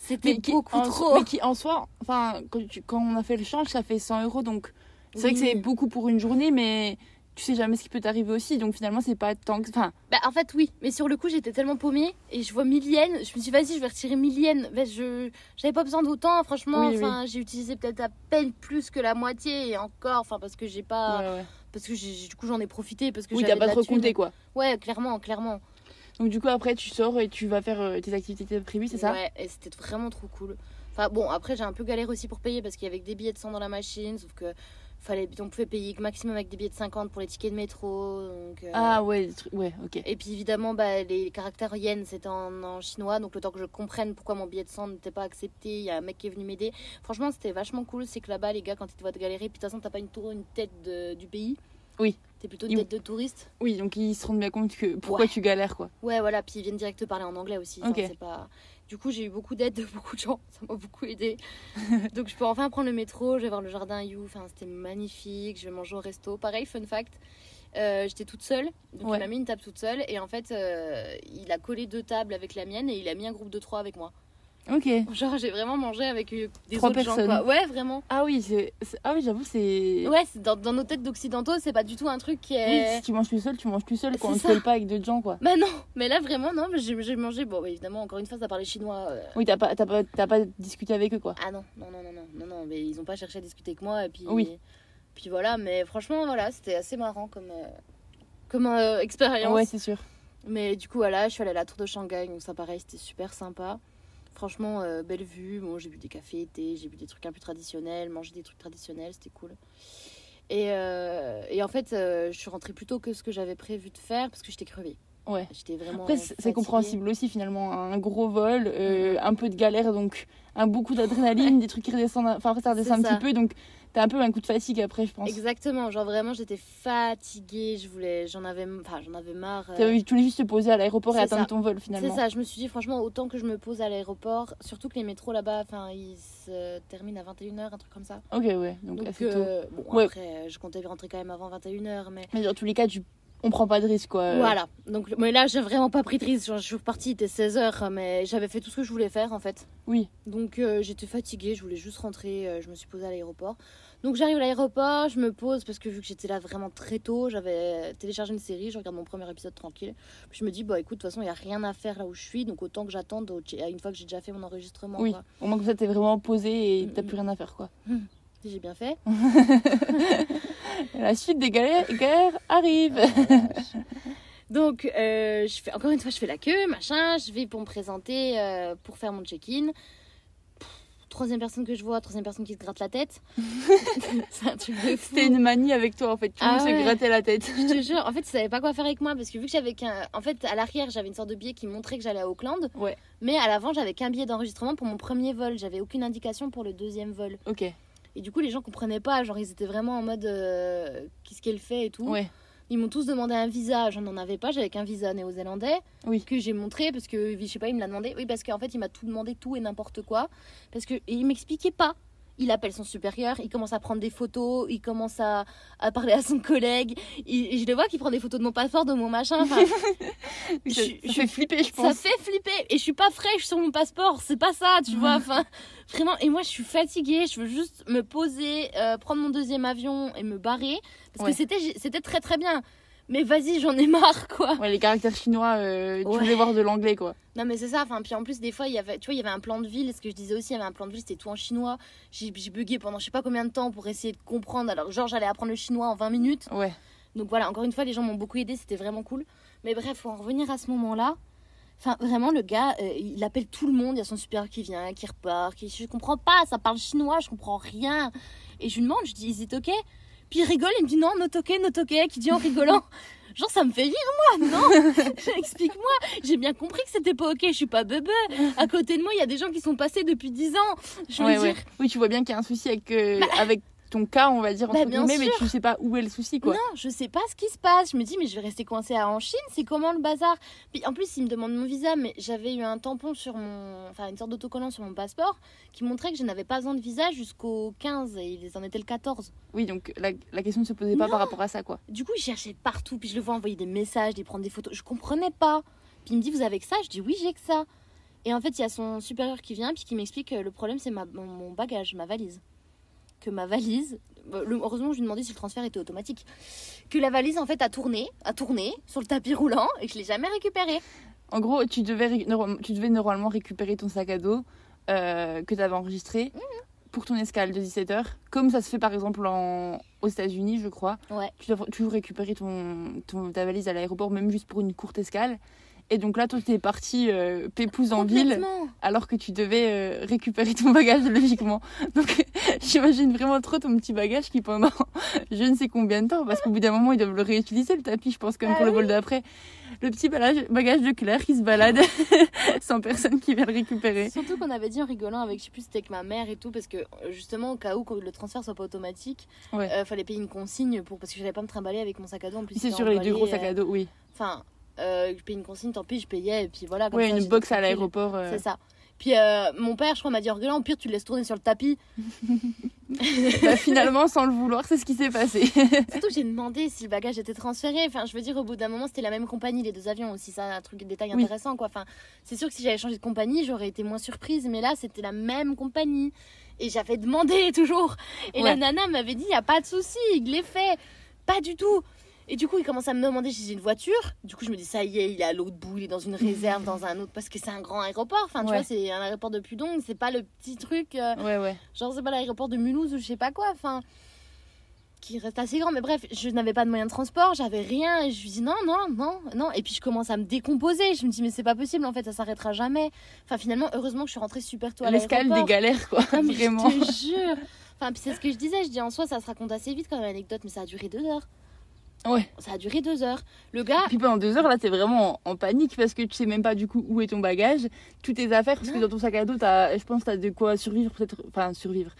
c'était beaucoup trop. Mais qui en soi, enfin, quand, quand, on a fait le change, ça fait 100 euros. Donc, c'est vrai que c'est beaucoup pour une journée, mais tu sais jamais ce qui peut t'arriver aussi. Donc, finalement, c'est pas tant que. Enfin. Bah, en fait, oui. Mais sur le coup, j'étais tellement paumée et je vois 1000 yens. Je me suis dit, vas-y, je vais retirer 1000 yens. Bah, je j'avais pas besoin d'autant, franchement. enfin, j'ai utilisé peut-être à peine plus que la moitié et encore. Enfin, parce que j'ai pas. Parce que du coup, j'en ai profité. Parce que oui, t'as pas trop compté, quoi. Ouais, clairement, clairement. Donc du coup après tu sors et tu vas faire euh, tes activités prévues, c'est ça? Ouais, et c'était vraiment trop cool. Enfin bon, après j'ai un peu galéré aussi pour payer parce qu'il y avait des billets de 100 dans la machine, sauf que fallait on pouvait payer maximum avec des billets de 50 pour les tickets de métro donc, euh, ah ouais ouais ok. Et puis évidemment bah, les caractères yen c'était en, chinois donc le temps que je comprenne pourquoi mon billet de 100 n'était pas accepté il y a un mec qui est venu m'aider. Franchement c'était vachement cool c'est que là-bas les gars quand ils te voient te galérer puis de toute façon t'as pas une tour une tête du pays. Oui. T'es plutôt une tête de touriste. Oui, donc ils se rendent bien compte que pourquoi tu galères quoi. Ouais, voilà, puis ils viennent direct te parler en anglais aussi. c'est pas... Du coup, j'ai eu beaucoup d'aide de (laughs) beaucoup de gens, ça m'a beaucoup aidé. (laughs) donc je peux enfin prendre le métro, je vais voir le jardin You, enfin, c'était magnifique, je vais manger au resto. Pareil, fun fact, euh, j'étais toute seule, donc il m'a mis une table toute seule et en fait, euh, il a collé deux tables avec la mienne et il a mis un groupe de trois avec moi. Ok. Genre, j'ai vraiment mangé avec euh, des Trois autres personnes. gens. Quoi. Ouais, vraiment. Ah oui, c'est, ah oui, j'avoue, c'est. Ouais, dans, dans, nos têtes d'occidentaux, c'est pas du tout un truc qui est. Oui, si tu manges tout seul, tu manges tout seul. Quand on ne pas avec d'autres gens, quoi. Bah non, mais là vraiment non. J'ai mangé. Bon, évidemment, encore une fois, ça parlait chinois. Euh. Oui, t'as pas, pas, pas discuté avec eux, quoi. Ah non, non, non, non, non, non, non. Mais ils ont pas cherché à discuter avec moi et puis. Oui. Puis voilà, mais franchement, voilà, c'était assez marrant comme, euh, comme expérience. Ouais, c'est sûr. Mais du coup, voilà, je suis allée à la tour de Shanghai, donc ça pareil, c'était super sympa. Franchement, euh, belle vue. Bon, j'ai bu des cafés, thé, j'ai bu des trucs un peu traditionnels, mangé des trucs traditionnels, c'était cool. Et, euh, et, en fait, euh, je suis rentrée plus tôt que ce que j'avais prévu de faire parce que j'étais crevée. Ouais. J'étais vraiment. Après, c'est compréhensible aussi finalement. Un gros vol, euh, un peu de galère, donc un beaucoup d'adrénaline, des trucs qui redescendent. Enfin, après, ça redescend un ça. petit peu, donc t'as un peu un coup de fatigue après, je pense. Exactement, genre vraiment j'étais fatiguée, je voulais, j'en avais, enfin j'en avais marre. euh, Tu voulais juste te poser à l'aéroport et C'est attendre ça. ton vol C'est finalement. ça, je me suis dit franchement autant que je me pose à l'aéroport, surtout que les métros là-bas, enfin ils se terminent à 21h, un truc comme ça. Ok, ouais, donc, Donc assez tôt. euh, bon Ouais. après je comptais rentrer quand même avant 21h mais Mais dans tous les cas, tu... on prend pas de risque quoi. voilà. Donc mais là j'ai vraiment pas pris de risque, Genre, je suis repartie, il était 16h mais j'avais fait tout ce que je voulais faire en fait. Oui. Donc euh, j'étais fatiguée, je voulais juste rentrer, euh, je me suis posée à l'aéroport. Donc j'arrive à l'aéroport, je me pose parce que vu que j'étais là vraiment très tôt, j'avais téléchargé une série, je regarde mon premier épisode tranquille. Puis je me dis, bah écoute, de toute façon, il n'y a rien à faire là où je suis, donc autant que j'attende une fois que j'ai déjà fait mon enregistrement. Oui. quoi. Au moins que ça, t'es vraiment posé et Mm, t'as mm. plus rien à faire quoi. Si J'ai bien fait. (laughs) La suite des galères, galères arrive. Donc euh, je fais, encore une fois, je fais la queue, machin, je vais pour me présenter, euh, pour faire mon check-in. Troisième personne que je vois, troisième personne qui se gratte la tête. (laughs) C'est un truc de fou. C'était une manie avec toi en fait. Tu Ah me ouais. se grattais la tête. Je te jure, en fait, ils savaient pas quoi faire avec moi parce que vu que j'avais qu'un. En fait, à l'arrière, j'avais une sorte de billet qui montrait que j'allais à Auckland. Ouais. Mais à l'avant, j'avais qu'un billet d'enregistrement pour mon premier vol. J'avais aucune indication pour le deuxième vol. Ok. Et du coup, les gens comprenaient pas. Genre, ils étaient vraiment en mode euh, qu'est-ce qu'elle fait et tout. Ouais. Ils m'ont tous demandé un visa. J'en en avais pas. J'avais qu'un visa néo-zélandais. Oui. Que j'ai montré parce que, je sais pas, il me l'a demandé. Oui, parce qu'en fait, il m'a tout demandé, tout et n'importe quoi. Parce que et il m'expliquait pas. Il appelle son supérieur, il commence à prendre des photos, il commence à, à parler à son collègue. Il- je le vois qu'il prend des photos de mon passeport, de mon machin. Enfin, (laughs) ça, Je- ça je- fait flipper, je ça pense. fait flipper. Et je suis pas fraîche sur mon passeport, c'est pas ça, tu vois. Enfin, vraiment. Et moi, je suis fatiguée. Je veux juste me poser, euh, prendre mon deuxième avion et me barrer. Parce Ouais. que c'était, c'était très très bien. Mais vas-y, j'en ai marre, quoi. Ouais, les caractères chinois, euh, tu Ouais. voulais voir de l'anglais quoi. Non mais c'est ça, enfin puis en plus des fois il y avait tu vois il y avait un plan de ville, ce que je disais aussi, il y avait un plan de ville, c'était tout en chinois. J'ai j'ai bugué pendant je sais pas combien de temps pour essayer de comprendre. Alors genre j'allais apprendre le chinois en 20 minutes. Ouais. Donc voilà, encore une fois les gens m'ont beaucoup aidé, c'était vraiment cool. Mais bref, faut en revenir à ce moment-là. Enfin vraiment le gars, euh, il appelle tout le monde, il y a son supérieur qui vient, qui repart, qui je comprends pas, ça parle chinois, je comprends rien. Et je lui demande, je dis is it ok Puis il rigole, il me dit non, not ok, not ok, qui dit en rigolant. (laughs) Genre ça me fait rire moi, non (laughs) Explique-moi, j'ai bien compris que c'était pas ok, je suis pas bébé. À côté de moi, il y a des gens qui sont passés depuis 10 ans. Je veux Ouais, dire, ouais. Oui, tu vois bien qu'il y a un souci avec, euh, avec ton cas, on va dire, entre Bah, bien guillemets, mais tu sais pas où est le souci quoi. Non, je sais pas ce qui se passe. Je me dis, mais je vais rester coincée en Chine, c'est comment le bazar? Puis en plus, il me demande mon visa, mais j'avais eu un tampon sur mon. Enfin, une sorte d'autocollant sur mon passeport qui montrait que je n'avais pas besoin de visa jusqu'au 15 et ils en étaient le 14. Oui, donc la, la question ne se posait pas Non. par rapport à ça quoi. Du coup, il cherchait partout, puis je le vois envoyer des messages, des prendre des photos. Je comprenais pas. Puis il me dit, vous avez que ça? Je dis, oui, j'ai que ça. Et en fait, il y a son supérieur qui vient, puis qui m'explique que le problème, c'est ma, mon bagage, ma valise. Que ma valise, le- heureusement, je lui ai demandé si le transfert était automatique. Que la valise, en fait, a tourné, a tourné sur le tapis roulant et que je l'ai jamais récupérée. En gros, tu devais, tu devais normalement récupérer ton sac à dos euh, que tu avais enregistré Mhm. pour ton escale de 17h, comme ça se fait par exemple en, aux États-Unis, je crois. Ouais. Tu dois toujours récupérer ton, ton- ta valise à l'aéroport, même juste pour une courte escale. Et donc là, toi, t'es parti euh, pépouze en ville, alors que tu devais euh, récupérer ton bagage, (laughs) logiquement. Donc, (laughs) j'imagine vraiment trop ton petit bagage qui, pendant (laughs) je ne sais combien de temps, parce qu'au bout d'un moment, ils doivent le réutiliser, le tapis, je pense, comme Ah pour le oui. vol d'après. Le petit bagage, bagage de Claire qui se balade sans personne qui vient le récupérer. Surtout qu'on avait dit en rigolant avec, je sais plus, c'était avec ma mère et tout, parce que euh, justement, au cas où le transfert soit pas automatique, Ouais. euh, fallait payer une consigne pour, parce que j'allais pas me trimballer avec mon sac à dos en plus. C'est sur les deux gros sacs euh, à dos, oui. Enfin, euh, je payais une consigne, tant pis, je payais, et puis voilà. Comme Ouais, ça, une box à l'aéroport. euh. C'est ça. Puis euh, mon père, je crois, m'a dit rigolant, au pire, tu le laisses tourner sur le tapis. (laughs) (laughs) Bah, finalement, sans le vouloir, c'est ce qui s'est passé. (laughs) Surtout j'ai demandé si le bagage était transféré. Enfin, je veux dire, au bout d'un moment, c'était la même compagnie, les deux avions aussi. Ça, un truc, détail Oui. intéressant, quoi. Enfin, c'est sûr que si j'avais changé de compagnie, j'aurais été moins surprise. Mais là, c'était la même compagnie. Et j'avais demandé toujours. Et Ouais. la nana m'avait dit, il n'y a pas de souci, il l'est fait. Pas du tout. Et du coup, il commence à me demander si j'ai une voiture. Du coup, je me dis, ça y est, il est à l'autre bout, il est dans une (laughs) réserve, dans un autre, parce que c'est un grand aéroport. Enfin, tu Ouais. vois, c'est un aéroport de Pudong, c'est pas le petit truc. euh, Ouais, ouais. Genre, c'est pas l'aéroport de Mulhouse ou je sais pas quoi, enfin. Qui reste assez grand, mais bref, je n'avais pas de moyen de transport, j'avais rien, et je lui dis non, non, non, non. Et puis je commence à me décomposer, je me dis, mais c'est pas possible, en fait, ça s'arrêtera jamais. Enfin, finalement, heureusement que je suis rentrée super tôt à L'escale des galères, quoi. Ah, mais Vraiment. Je te jure. Enfin, puis c'est ce que je disais, je dis en soi, ça se raconte assez vite comme anecdote, mais ça a duré deux heures. Ouais. Ça a duré deux heures. Le gars, Puis pendant deux heures, là, t'es vraiment en, en panique parce que tu sais même pas du coup où est ton bagage, toutes tes affaires, parce que dans ton sac à dos, t'as, je pense, t'as de quoi survivre, peut-être. Enfin, survivre.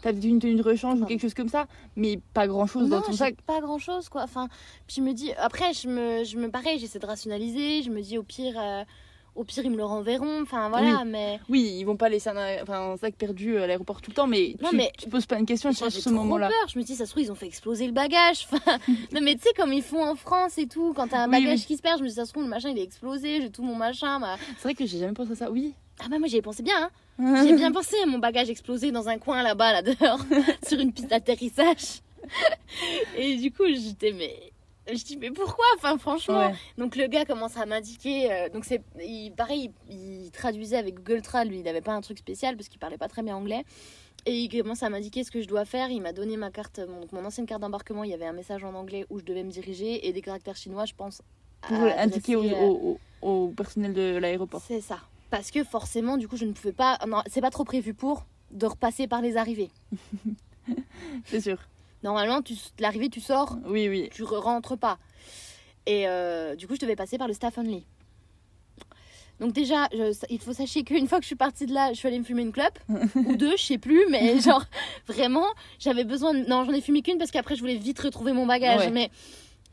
T'as une tenue de rechange Non. ou quelque chose comme ça, mais pas grand chose dans ton sac. pas grand chose quoi. Enfin, puis je me dis, après, je me, je me pareil, j'essaie de rationaliser. Je me dis, au pire, euh, au pire, ils me le renverront. Enfin, voilà, mais. Oui, ils vont pas laisser un, enfin, un sac perdu à l'aéroport tout le temps, mais, Non, tu, mais- tu poses pas une question sur ce trop moment-là. peur. Je me dis, ça se trouve, ils ont fait exploser le bagage. Enfin, (laughs) non, mais tu sais, comme ils font en France et tout, quand t'as un Oui, bagage oui. qui se perd, je me dis, ça se trouve, le machin, il est explosé, j'ai tout mon machin. ma- C'est vrai que j'ai jamais pensé à ça, oui. Ah, bah, moi, j'y ai pensé bien, hein. (laughs) J'ai bien pensé à mon bagage explosé dans un coin là-bas, là dehors, (laughs) sur une piste d'atterrissage. Et du coup, j'étais, mais. Je dis, mais pourquoi Enfin, franchement. Ouais. Donc, le gars commence à m'indiquer. euh, donc, c'est. il- Pareil, il, il traduisait avec Google Trad. Lui, il n'avait pas un truc spécial parce qu'il parlait pas très bien anglais. Et il commence à m'indiquer ce que je dois faire. Il m'a donné ma carte, mon, donc mon ancienne carte d'embarquement. Il y avait un message en anglais où je devais me diriger et des caractères chinois, je pense. Pour indiquer euh, au- au- au personnel de l'aéroport. c'est ça. Parce que forcément, du coup, je ne pouvais pas. Non, c'est pas trop prévu pour de repasser par les arrivées. (laughs) C'est sûr. Normalement, tu, l'arrivée, tu sors, Oui, oui. tu re- rentres pas. Et euh, du coup, je devais passer par le staff only. Donc déjà, je- il faut sachez qu'une fois que je suis partie de là, je suis allée me fumer une clope (laughs) ou deux, je sais plus, mais genre vraiment, j'avais besoin. De... Non, j'en ai fumé qu'une parce qu'après je voulais vite retrouver mon bagage, Ouais. mais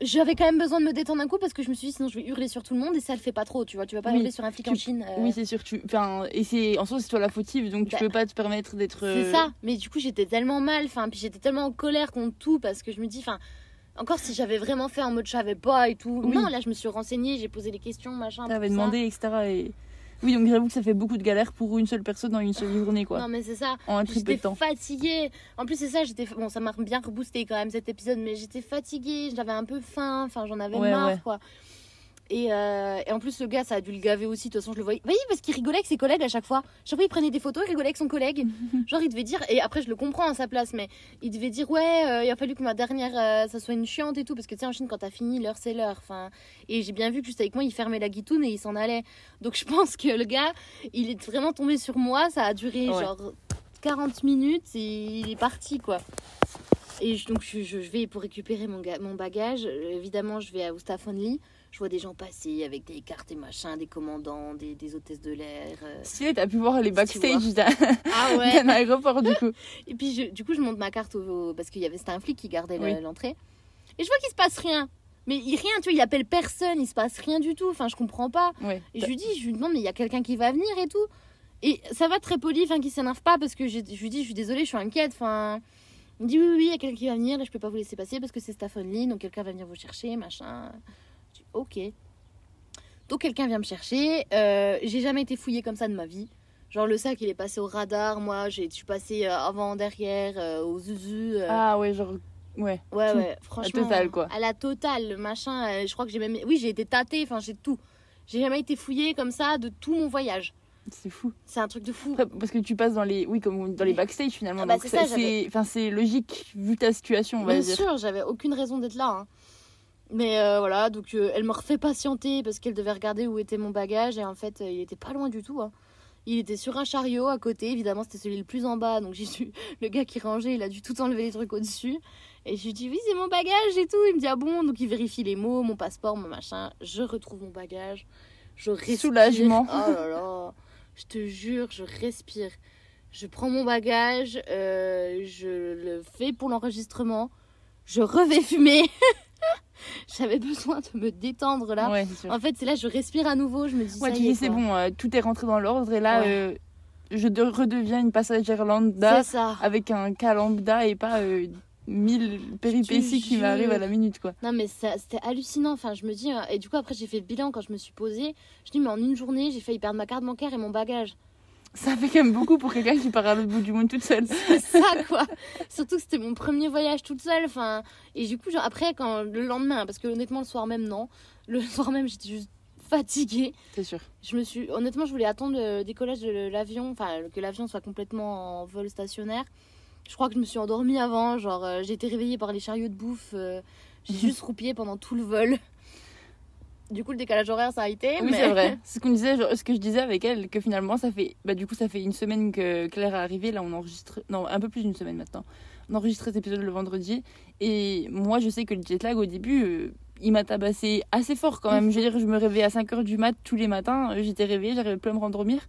j'avais quand même besoin de me détendre un coup parce que je me suis dit sinon je vais hurler sur tout le monde et ça le fait pas trop, tu vois. Tu vas pas Oui. hurler sur un flic en Tu- Chine. euh, Oui, c'est sûr. Tu... Enfin, et c'est... En soi, c'est toi la fautive, donc tu Bah, peux pas te permettre d'être. C'est euh, ça, mais du coup j'étais tellement mal, enfin puis j'étais tellement en colère contre tout parce que je me dis, enfin encore si j'avais vraiment fait en mode je savais pas et tout. Oui. Non, là je me suis renseignée, j'ai posé des questions, machin. T'avais ça. demandé, etc. Et... Oui, donc j'avoue que ça fait beaucoup de galères pour une seule personne dans une seule journée, quoi. Non mais c'est ça. en un J'étais fatiguée. En plus c'est ça, j'étais bon, ça m'a bien reboosté quand même cet épisode, mais j'étais fatiguée, j'avais un peu faim, enfin j'en avais Ouais, marre ouais. quoi. Et, euh, et en plus le gars ça a dû le gaver aussi, de toute façon je le voyais. Oui parce qu'il rigolait avec ses collègues à chaque fois. Chaque fois il prenait des photos, il rigolait avec son collègue. (laughs) Genre il devait dire, et après je le comprends à sa place, mais il devait dire ouais, euh, il a fallu que ma dernière euh, ça soit une chiante et tout, parce que tu sais en Chine quand t'as fini l'heure c'est l'heure. Enfin, et j'ai bien vu que juste avec moi il fermait la guitoune et il s'en allait. Donc je pense que le gars il est vraiment tombé sur moi, ça a duré Ouais. genre 40 minutes et il est parti quoi. Et je- donc je, je vais pour récupérer mon, mon bagage. Évidemment, je vais à Staff Only. Je vois des gens passer avec des cartes et machin, des commandants, des, des hôtesses de l'air. euh. Stylé, t'as pu voir les backstage d'un (laughs) Ah d'un aéroport, du coup. (laughs) Et puis je- du coup, je monte ma carte au, au- parce qu'il y avait c'était un flic qui gardait Oui. l'entrée. Et je vois qu'il se passe rien. Mais il, rien, tu vois, il appelle personne, il se passe rien du tout. Enfin, je comprends pas. Ouais. Et je lui dis, je lui demande, mais il y a quelqu'un qui va venir et tout. Et ça va très poli, enfin, qui s'énerve pas parce que je lui dis, je suis désolée, je suis inquiète. Enfin, il me dit, oui, oui, oui, il y a quelqu'un qui va venir, là, je peux pas vous laisser passer parce que c'est staff only, donc quelqu'un va venir vous chercher, machin. Ok. Donc quelqu'un vient me chercher. Euh, j'ai jamais été fouillée comme ça de ma vie. Genre le sac, il est passé au radar. Moi, j'ai- je suis passée euh, avant, derrière, euh, au zuzu. euh, Ah ouais, genre. Ouais. Ouais, Tout. ouais, franchement. totale, quoi. À la totale, le machin. je crois que j'ai même. Oui, j'ai été tâtée, enfin, j'ai tout. J'ai jamais été fouillée comme ça de tout mon voyage. C'est fou. C'est un truc de fou. Après, parce que tu passes dans les. Oui, comme dans les backstage finalement. Ah bah, donc c'est ça, ça, j'avais- c'est enfin, c'est logique vu ta situation, on va Bien dire. sûr, j'avais aucune raison d'être là. hein. Mais euh, voilà, donc euh, elle me refait patienter parce qu'elle devait regarder où était mon bagage et en fait, euh, il était pas loin du tout. hein. Il était sur un chariot à côté, évidemment, c'était celui le plus en bas. Donc j'ai (laughs) dû. Le gars qui rangeait, il a dû tout enlever les trucs au-dessus. Et je lui dis, oui, c'est mon bagage et tout. Il me dit, ah bon? Donc il vérifie les mots, mon passeport, mon machin. Je retrouve mon bagage. Je respire. Soulagement. (laughs) Oh là là. Je te jure, je respire. Je prends mon bagage, je le fais pour l'enregistrement. Je revais fumer. (laughs) (laughs) J'avais besoin de me détendre là. Ouais. En fait, c'est là je respire à nouveau. Je me dis Ouais, ça tu y est. dis c'est bon, euh, tout est rentré dans l'ordre et là, Ouais. euh, je de- redeviens une passagère lambda avec un cas lambda et pas euh, mille péripéties qui m'arrivent à la minute, quoi. Non mais c'était hallucinant. Enfin, je me dis euh, et du coup après j'ai fait le bilan quand je me suis posée. Je dis mais en une journée j'ai failli perdre ma carte bancaire et mon bagage. Ça fait quand même beaucoup pour quelqu'un qui part à l'autre bout du monde toute seule. (laughs) C'est ça quoi. Surtout que c'était mon premier voyage toute seule. Enfin et du coup genre après quand le lendemain parce que honnêtement le soir même non. Le (laughs) soir même j'étais juste fatiguée. C'est sûr. Je me suis honnêtement je voulais attendre le décollage de l'avion, enfin que l'avion soit complètement en vol stationnaire. Je crois que je me suis endormie avant, genre euh, j'ai été réveillée par les chariots de bouffe. euh, j'ai (laughs) juste roupillé pendant tout le vol. Du coup le décalage horaire ça a été. Oui, mais- c'est vrai. (laughs) C'est ce qu'on disait, genre, ce que je disais avec elle, que finalement, ça fait, bah, du coup, ça fait une semaine que Claire est arrivée. Là, on enregistre, non, un peu plus d'une semaine maintenant. on enregistre cet épisode le vendredi. Et moi, je sais que le jet lag, au début, euh, il m'a tabassé assez fort quand même. je veux dire, je me réveillais à 5h du mat tous les matins. euh, J'étais réveillée, j'arrivais plus à me rendormir.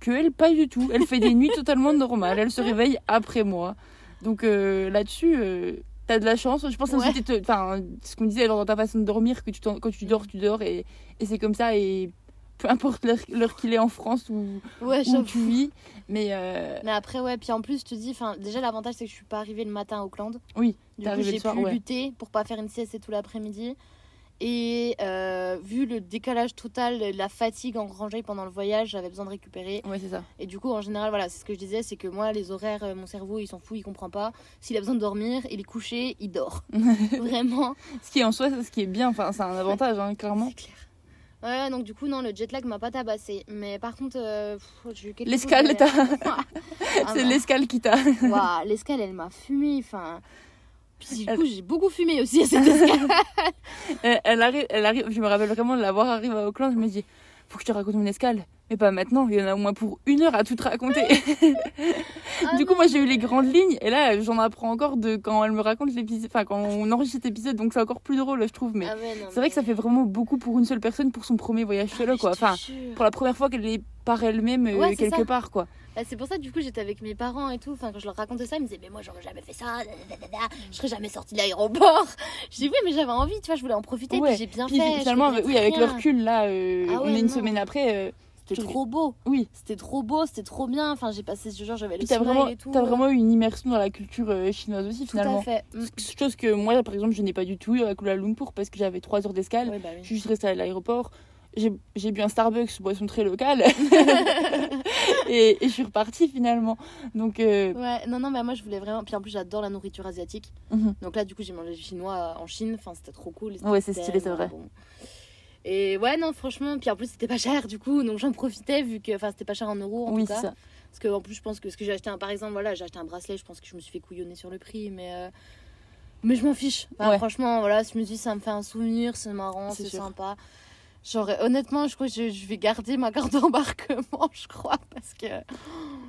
Que elle, pas du tout. Elle fait des (laughs) nuits totalement normales. Elle se réveille après moi. Donc euh, là-dessus, euh, t'as de la chance. Je pense que Ouais. enfin, ce qu'on disait dans ta façon de dormir, que tu quand tu dors, tu dors. Et, et c'est comme ça. Et peu importe l'heure qu'il est en France ou Ouais, où tu vis. Mais euh, Mais après, ouais, puis en plus, je te dis, enfin, déjà, l'avantage, c'est que je suis pas arrivée le matin à Auckland. oui, Du coup, j'ai pu ouais. lutter pour pas faire une sieste tout l'après-midi. Et euh, vu le décalage total, la fatigue engrangée pendant le voyage, j'avais besoin de récupérer. ouais, c'est ça. Et du coup, en général, voilà, c'est ce que je disais, c'est que moi, les horaires, euh, mon cerveau, il s'en fout, il comprend pas. S'il a besoin de dormir, il est couché, il dort. (laughs) Vraiment. Ce qui est en soi, ce qui est bien, enfin, c'est un avantage, hein, clairement. C'est clair. Ouais, donc du coup, non, le jet lag m'a pas tabassé. Mais par contre, euh, j'ai eu L'escale, t'as- (laughs) Ah c'est non. l'escale qui t'a. Waouh, l'escale, elle m'a fumé. Enfin. Puis du coup, j'ai beaucoup fumé aussi à cette escale. (laughs) Elle, elle arrive, elle arrive, je me rappelle vraiment de la voir arriver à Auckland. Je me dis, faut que je te raconte mon escale. Mais pas maintenant, il y en a au moins pour une heure à tout te raconter. (laughs) (laughs) Ah du coup, non. moi j'ai eu les grandes lignes. Et là, j'en apprends encore de quand elle me raconte l'épisode, enfin quand on enregistre cet épisode. Donc c'est encore plus drôle, je trouve. Mais Ah ouais, c'est vrai que ça fait vraiment beaucoup pour une seule personne pour son premier voyage Ah, solo, mais quoi. Enfin, pour la première fois qu'elle est par elle-même euh, Ouais, quelque ça. part, quoi. Bah, c'est pour ça, du coup, j'étais avec mes parents et tout. Enfin, quand je leur racontais ça, ils me disaient, mais moi, j'aurais jamais fait ça. Je serais jamais sortie de l'aéroport. (laughs) Je dis, oui, mais j'avais envie, tu vois, je voulais en profiter. Ouais. Puis j'ai bien Puis fait. finalement, oui, avec le recul, là, euh, Ah on est une semaine après. euh, C'était trop beau. Oui. C'était trop beau, c'était trop bien. Enfin, j'ai passé ce jour, j'avais le smile vraiment, et tout. t'as vraiment eu une immersion dans la culture euh, chinoise aussi, Tout finalement. à fait. Mm. Chose que moi, par exemple, je n'ai pas du tout eu à Kuala Lumpur parce que j'avais 3 heures d'escale. Ouais, bah Je suis juste restée à l'aéroport. J'ai bu un Starbucks, boisson très locale. (laughs) et, et je suis repartie finalement. Donc, euh, Ouais, non, non, mais moi je voulais vraiment. Puis en plus, j'adore la nourriture asiatique. mhm. Donc là, du coup, j'ai mangé du chinois en Chine. Enfin, c'était trop cool. Ouais, c'est stylé, c'est vrai. bon. Et ouais, non, franchement. Puis en plus, c'était pas cher du coup. Donc j'en profitais vu que. Enfin, c'était pas cher en euros en oui, tout cas. ça. Parce que en plus, je pense que ce que j'ai acheté, un, par exemple, voilà, j'ai acheté un bracelet. Je pense que je me suis fait couillonner sur le prix. Mais. euh, Mais je m'en fiche. Enfin, Ouais. Franchement, voilà, je me dis, ça me fait un souvenir, c'est marrant, C'est sympa. Genre, honnêtement, je crois que je, je vais garder ma carte d'embarquement, je crois, parce que.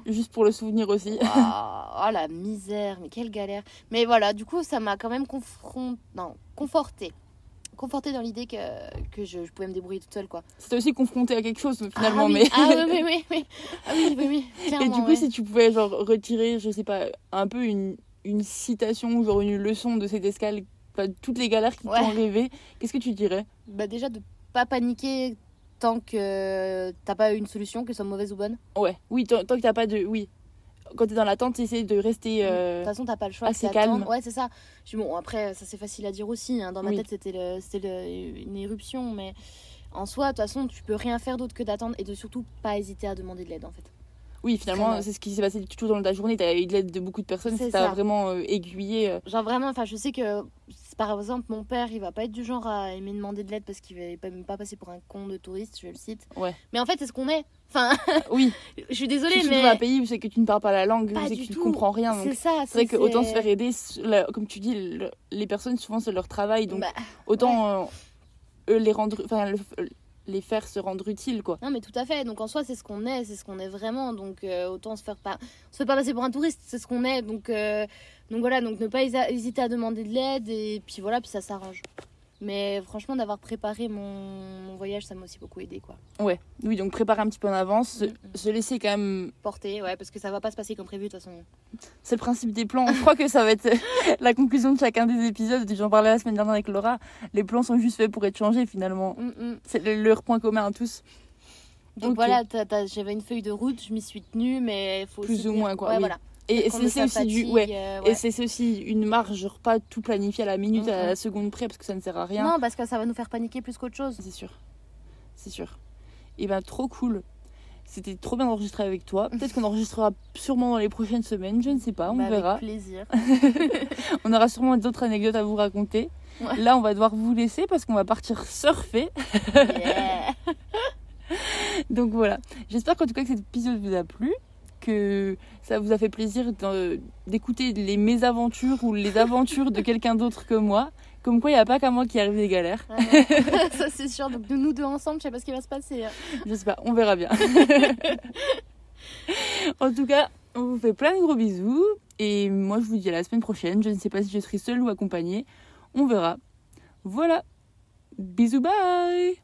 Juste pour le souvenir aussi. Oh la misère, mais quelle galère. Mais voilà, du coup, ça m'a quand même non, conforté. Conforté dans l'idée que, que je, je pouvais me débrouiller toute seule, quoi. C'était aussi confronté à quelque chose finalement. ah, oui. mais... ah oui, (laughs) oui, oui. Ah. Et du coup, ouais. si tu pouvais genre retirer, je sais pas, un peu une, une citation, genre une leçon de cette escale, toutes les galères qui Ouais. t'ont rêvé, qu'est-ce que tu dirais? Bah, déjà, de pas paniquer tant que t'as pas une solution, que ce soit mauvaise ou bonne. Ouais, oui, tant, tant que t'as pas de. Oui. Quand t'es dans l'attente, essaye de rester. De euh, toute façon, t'as pas le choix. assez calme. Ouais, c'est ça. Je bon, après, ça c'est facile à dire aussi. hein. Dans ma Oui. tête, c'était une éruption. Mais en soi, de toute façon, tu peux rien faire d'autre que d'attendre et de surtout pas hésiter à demander de l'aide, en fait. Oui, finalement, c'est ce qui s'est passé tout au long de ta journée. T'as eu de l'aide de beaucoup de personnes, C'est ça t'a vraiment euh, aiguillé. euh. Genre vraiment, enfin, je sais que par exemple, mon père, il va pas être du genre à aimer demander de l'aide parce qu'il va pas, même pas passer pour un con de touriste, je le cite. Ouais. Mais en fait, c'est ce qu'on est. Enfin, Oui, (laughs) je suis désolée, mais dans un pays où c'est que tu ne parles pas la langue, c'est que tu ne comprends rien. c'est ça. c'est vrai que autant se faire aider, la- comme tu dis, le- les personnes, souvent, c'est leur travail. Donc, Bah, autant euh, eux les rendre. Enfin, le- les faire se rendre utiles, quoi. non, mais tout à fait. Donc en soi, c'est ce qu'on est, c'est ce qu'on est vraiment. Donc euh, autant se faire pas, on se fait pas passer pour un touriste, c'est ce qu'on est. Donc euh, donc voilà, donc ne pas hésiter à demander de l'aide et puis voilà, puis ça s'arrange. Mais franchement, d'avoir préparé mon, mon voyage, ça m'a aussi beaucoup aidé, quoi. Ouais, oui, donc préparer un petit peu en avance, se, Mm, mm. se laisser quand même. Porter, ouais, parce que ça va pas se passer comme prévu de toute façon. C'est le principe des plans. Je crois que ça va être (laughs) la conclusion de chacun des épisodes. J'en parlais la semaine dernière avec Laura. Les plans sont juste faits pour être changés finalement. Mm. C'est le- leur point commun à tous. Donc voilà, j'avais une feuille de route, je m'y suis tenue, mais il faut Plus aussi ou tenir- moins, quoi, Ouais, oui. voilà. Et c'est aussi du. Ouais. euh, Et ouais. c'est c'est aussi une marge, genre pas tout planifier à la minute, à la seconde près, parce que ça ne sert à rien. Non, parce que ça va nous faire paniquer plus qu'autre chose. C'est sûr. C'est sûr. Et ben trop cool. C'était trop bien d'enregistrer avec toi. (laughs) Peut-être qu'on enregistrera sûrement dans les prochaines semaines, je ne sais pas, on Bah, verra. Avec plaisir. (laughs) (laughs) On aura sûrement d'autres anecdotes à vous raconter. Ouais. Là, on va devoir vous laisser parce qu'on va partir surfer. Yeah. Donc voilà. J'espère qu'en tout cas que cet épisode vous a plu, que ça vous a fait plaisir d'écouter les mésaventures ou les aventures de quelqu'un d'autre que moi. Comme quoi, il n'y a pas qu'à moi qui arrive des galères. Ah (laughs) ça c'est sûr. Donc de nous deux ensemble, je sais pas ce qui va se passer. hein. Je sais pas, on verra bien. (laughs) en tout cas, on vous fait plein de gros bisous Et moi, je vous dis à la semaine prochaine. Je ne sais pas si je serai seule ou accompagnée. On verra. Voilà. Bisous, bye